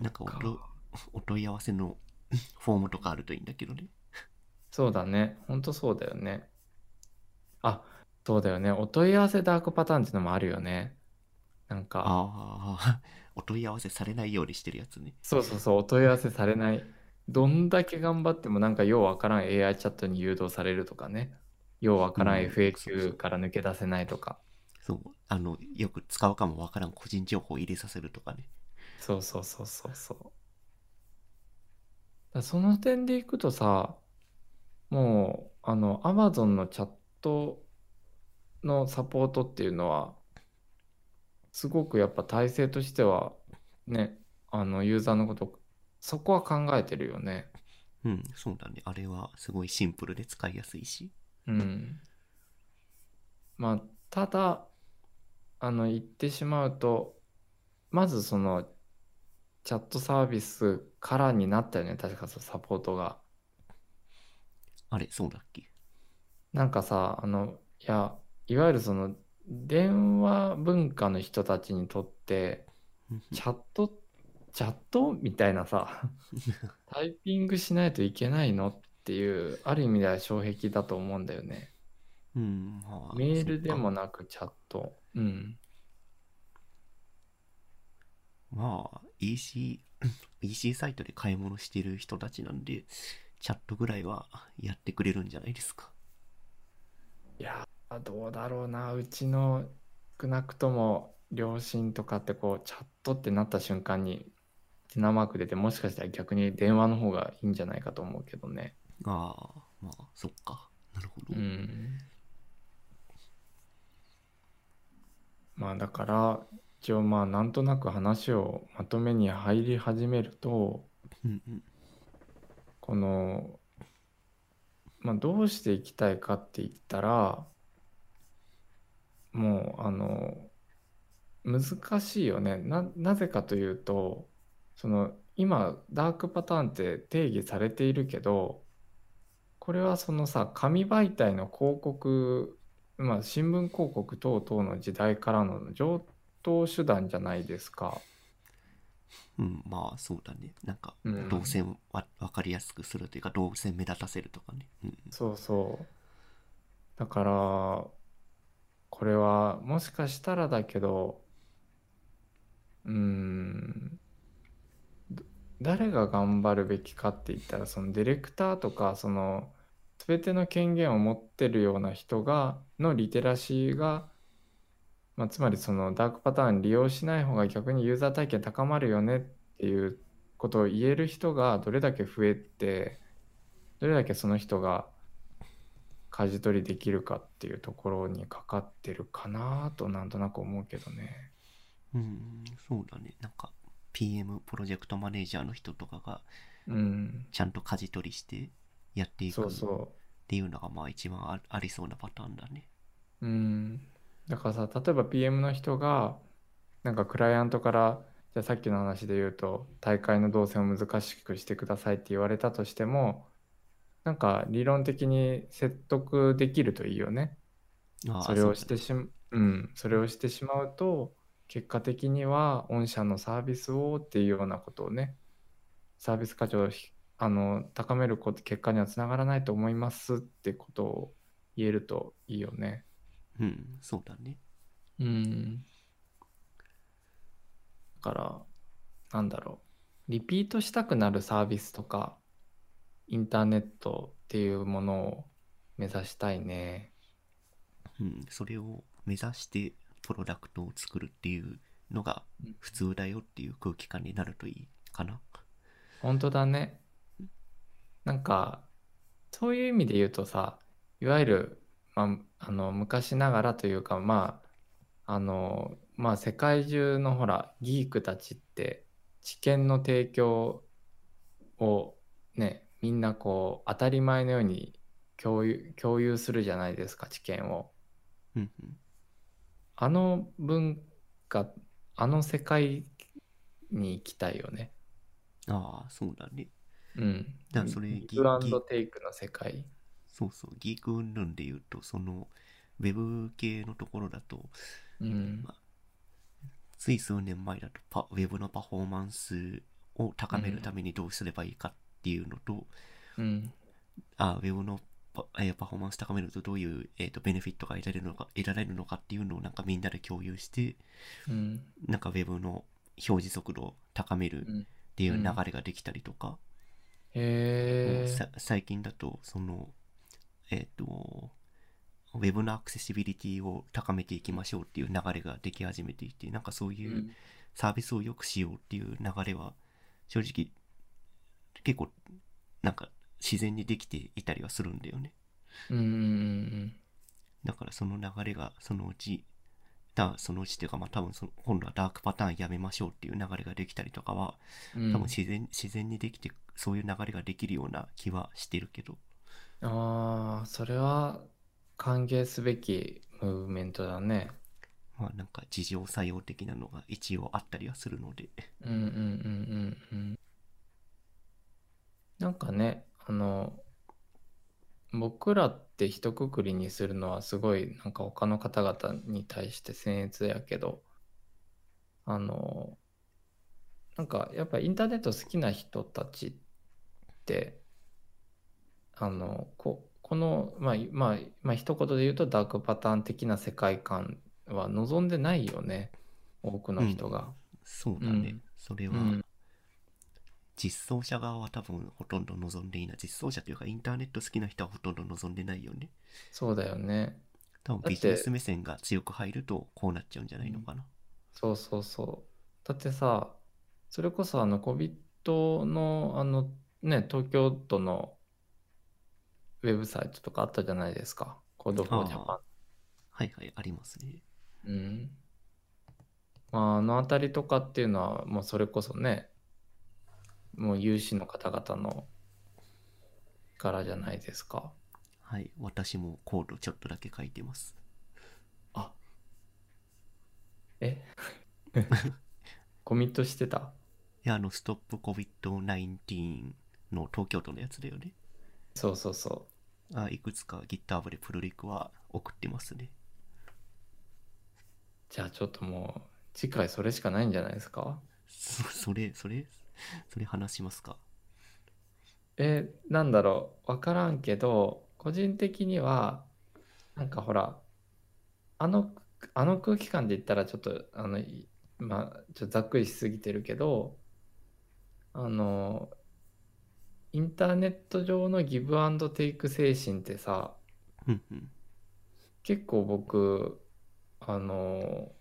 なんかおそっとお問い合わせの フォームとかあるといいんだけどねそうだね。ほんとそうだよね。あ、そうだよね。お問い合わせダークパターンっていうのもあるよね。なんか、ああ お問い合わせされないようにしてるやつねそうそうそう、お問い合わせされない。どんだけ頑張ってもなんかようわからん AI チャットに誘導されるとかね。ようわからん FAQ から抜け出せないとか。そうあのよく使うかもわからん個人情報を入れさせるとかねそうそうそうそうそう。だその点でいくとさ、もう、あの、Amazon のチャットのサポートっていうのは、すごくやっぱ体制としては、ね、あの、ユーザーのこと、そこは考えてるよね。うんそうだねあれはすごいシンプルで使いやすいしうん。まあ、ただ、あの、言ってしまうと、まずその、チャットサービスからになったよね、確かそのサポートが。あれそうだっけ？なんかさ、あの、いや、いわゆるその、電話文化の人たちにとって、うんチャット、チャット？みたいなさ、タイピングしないといけないの？っていう、ある意味では障壁だと思うんだよね。うんまあメールでもなくチャット。うん。まあ EC EC サイトで買い物してる人たちなんでチャットぐらいはやってくれるんじゃないですかいやー、どうだろうな。うちの少なくとも両親とかってこう、チャットってなった瞬間に、手名マーク出て、もしかしたら逆に電話の方がいいんじゃないかと思うけどね。ああまあそっかなるほど、うん。まあだから、一応まあなんとなく話をまとめに入り始めると、うんうんこの、まあ、どうしていきたいかって言ったら、もう、あの、難しいよね。な、なぜかというと、その、今、ダークパターンって定義されているけど、これはそのさ、紙媒体の広告、まあ、新聞広告等々の時代からの上等手段じゃないですか。うん、まあそうだね。なんかうん。動線わ分かりやすくするというか動線目立たせるとかね、うん、そうそう。だから、これはもしかしたらだけど、うーん、ど誰が頑張るべきかって言ったら、そのディレクターとか、その全ての権限を持ってるような人が、のリテラシーが、まあ、つまりそのダークパターン利用しない方が逆にユーザー体験高まるよねっていうことを言える人がどれだけ増えて、どれだけその人が舵取りできるかっていうところにかかってるかなとなんとなく思うけどね。うん、そうだねなんか PM プロジェクトマネージャーの人とかがうん。ちゃんと舵取りしてやっていくっていうのがまあ一番あありそうなパターンだねう。うん。だからさ、例えば PM の人が、なんかクライアントから、じゃあさっきの話で言うと、大会の動線を難しくしてくださいって言われたとしても、なんか理論的に説得できるといいよね。ああそれをしてしま、うん、それをしてしまうと、結果的には御社のサービスをっていうようなことをね、サービス価値をひあの高めること、結果にはつながらないと思いますってことを言えるといいよね。うんそうだねうん。だから、なんだろう。リピートしたくなるサービスとか、インターネットっていうものを目指したいね。うんそれを目指してプロダクトを作るっていうのがうん普通だよっていう空気感になるといいかな本当だね。なんか、そういう意味で言うとさ、いわゆる、まあ、あの昔ながらというか、まあ、あの、まあ、世界中のほら、ギークたちって、知見の提供をね、みんなこう、当たり前のように共有、共有するじゃないですか、知見を。うんうん。あの文化、あの世界に行きたいよね。ああ、そうだね。うん。だからそれギブアンドテイクの世界。そうそう、ギーク云々で言うと、その、ウェブ系のところだと、うん。つい数年前だとパ、ウェブのパフォーマンスを高めるためにどうすればいいかっていうのと、うん。あウェブのパ,、えーパフォーマンス高めるとどういう、えー、とベネフィットが得られるのか得られるのかっていうのをなんかみんなで共有してうん。なんかウェブの表示速度を高めるうん。っていう流れができたりとか、へえ。さ最近だとそのえっ、とウェブのアクセシビリティを高めていきましょうっていう流れができ始めていてなんかそういううん。サービスを良くしようっていう流れは正直結構なんか自然にできていたりはするんだよねうんうんだからその流れがそのうちだそのうちっていうかまあ多分その今度はダークパターンやめましょうっていう流れができたりとかはうんうん。多分自然,、自然にできてそういう流れができるような気はしてるけどああ、それは歓迎すべきムーブメントだね。まあなんか事情作用的なのが一応あったりはするのでうんうんうんうんうん。なんかね、あの、僕らって一括りにするのはすごいなんか他の方々に対して僭越やけど、あの、なんかやっぱインターネット好きな人たちって、あの、こ、この、まあ、まあ、まあ、一言で言うとダークパターン的な世界観は望んでないよね。多くの人が。そうだね、うんそれはうん実装者側は多分ほとんど望んでいない実装者というかインターネット好きな人はほとんど望んでないよねそうだよね。多分ビジネス目線が強く入るとこうなっちゃうんじゃないのかな、そうそうそう。だってさ、それこそあの COVID のあのね、東京都のウェブサイトとかあったじゃないですか。Code for あ Japan あ。はいはいありますねうん。まあ、あのあたりとかっていうのは、もうそれこそね、もう有志の方々の力じゃないですか。はい私もコードちょっとだけ書いてます。あえ？コミットしてた？いやあのストップ COVID-19 の東京都のやつだよね。そうそうそあいくつか GitHub でプルリクは送ってますね。う。じゃあちょっともう、次回それしかないんじゃないですか？そそれそれ？それ話しますか？え、なんだろう、わからんけど、個人的には、なんかほら、あの、あの空気感で言ったらちょっと、あの、いまあ、ちょっとざっくりしすぎてるけど、あの、インターネット上のギブアンドテイク精神ってさ、結構僕、あの、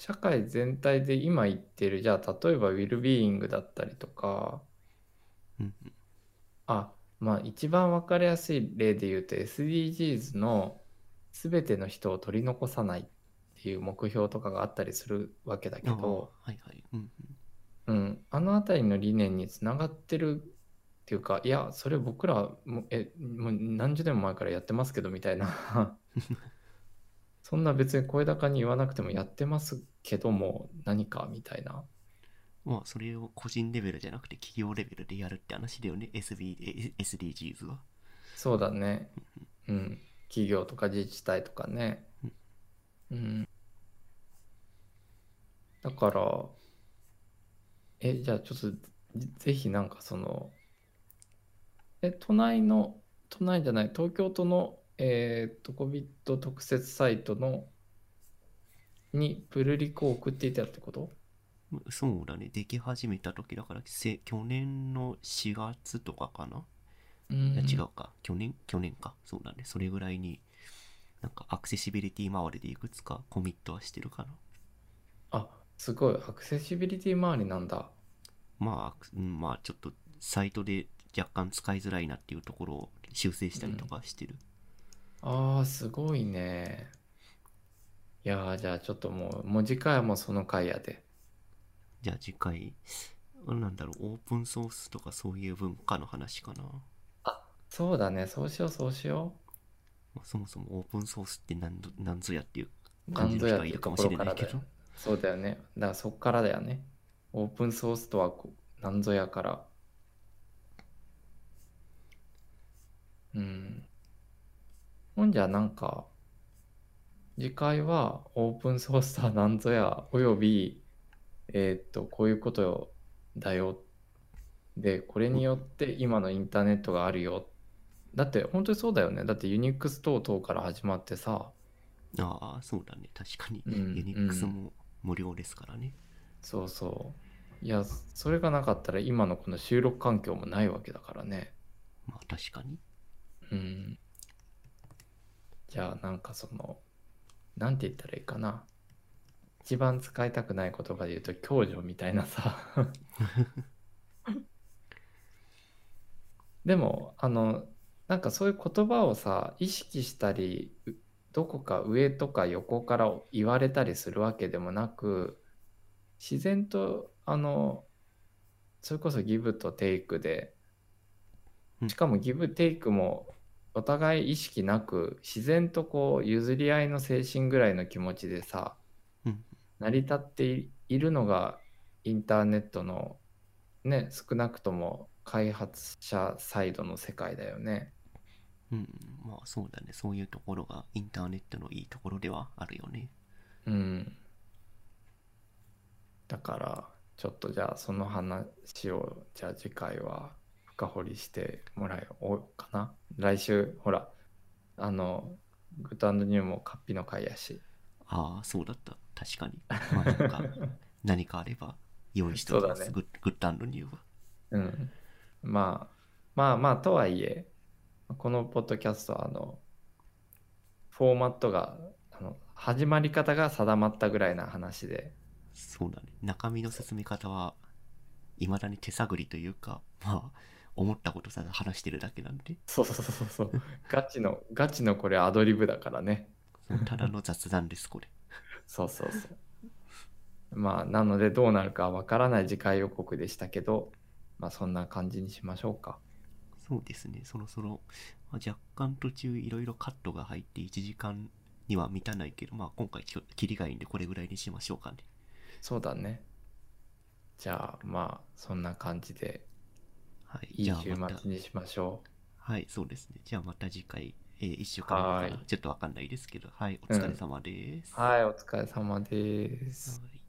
社会全体で今言ってる、じゃあ例えばウィルビーイングだったりとか、うんうん。あ、まあ一番わかりやすい例で言うと SDGs の全ての人を取り残さないっていう目標とかがあったりするわけだけど、はいはい。うんあのあたりの理念につながってるっていうか、いや、それ僕らもえもう何十年も前からやってますけどみたいな。そんな別に声高に言わなくてもやってますけども何かみたいな。まあそれを個人レベルじゃなくて企業レベルでやるって話だよね SB え SDGs はそうだね。うん。企業とか自治体とかね。うん。だから、え、じゃあちょっとぜぜひなんかその、え、都内の、都内じゃない、東京都の、えっと、COVID 特設サイトの、にプルリクを送っていたってこと？そうだね。でき始めた時だからせ去年の4月とかかな、うん。いや違うか。去年？去年か。そうだね。それぐらいになんかアクセシビリティ周りでいくつかコミットはしてるかな。あ、すごい。アクセシビリティ周りなんだ。まあ、うんまあちょっとサイトで若干使いづらいなっていうところを修正したりとかしてる。ああ、すごいね。いやー、じゃあちょっともう、もう次回はもうその回やで。じゃあ次回、なんだろう、オープンソースとかそういう文化の話かな。あ、そうだね。そうしよう、そうしよまあ、そもそもオープンソースって何ぞ何ぞやっていうう。感じの人なんぞやってはいるかもしれないけど。そうだよね。だからそっからだよね。オープンソースとはこうなんぞやから。うん。ほんじゃなんか、次回はオープンソースとはなんぞやおよび、えーっと、こういうことだよ。で、これによって今のインターネットがあるよ。だって本当にそうだよね。だってユニックス等々から始まってさ、ああ、そうだね。確かに。うんユニックスも無料ですからね。そうそう。いや、それがなかったら今のこの収録環境もないわけだからね。まあ確かに。うん。じゃあなんかその、なんて言ったらいいかな。一番使いたくない言葉で言うと共助みたいなさ。でも、あの、なんかそういう言葉をさ、意識したり、うどこか上とか横から言われたりするわけでもなく、自然と、あの、それこそギブとテイクで、うんしかもギブテイクもお互い意識なく、自然とこう譲り合いの精神ぐらいの気持ちでさ、うん成り立っていいるのがインターネットのね、少なくとも開発者サイドの世界だよね。うん。まあそうだね。そういうところがインターネットのいいところではあるよね。うん。だから、ちょっとじゃあその話を、じゃあ次回は深掘りしてもらおうかな。来週、ほら、あの、 Good New もカッピの回やし。ああ、そうだった。確かに。まあなんか、何かあれば用意しておきます。ねグッ Good New は。うん。まあ、まあまあ、とはいえ、このポッドキャストは、あの、フォーマットが、あの、始まり方が定まったぐらいな話で、そうだね。中身の進め方は、未だに手探りというか、まあ、思ったことさ話してるだけなんで、そうそうそうそう、ガチの、ガチのこれアドリブだからね。ただの雑談です、これ。そうそうそう。まあ、なのでどうなるかわからない次回予告でしたけど、まあそんな感じにしましょうか。そうですね、そろそろ、まあ、若干途中いろいろカットが入って1時間には満たないけど、まあ今回切りがいいんでこれぐらいにしましょうかね。そうだね。じゃあまあそんな感じではい、じゃあまた、末にしましょはい、そうですね。じゃあまた次回、え1週間後かちょっとわかんないですけど、はい、お疲れ様です。う。はい、お疲れ様です。はい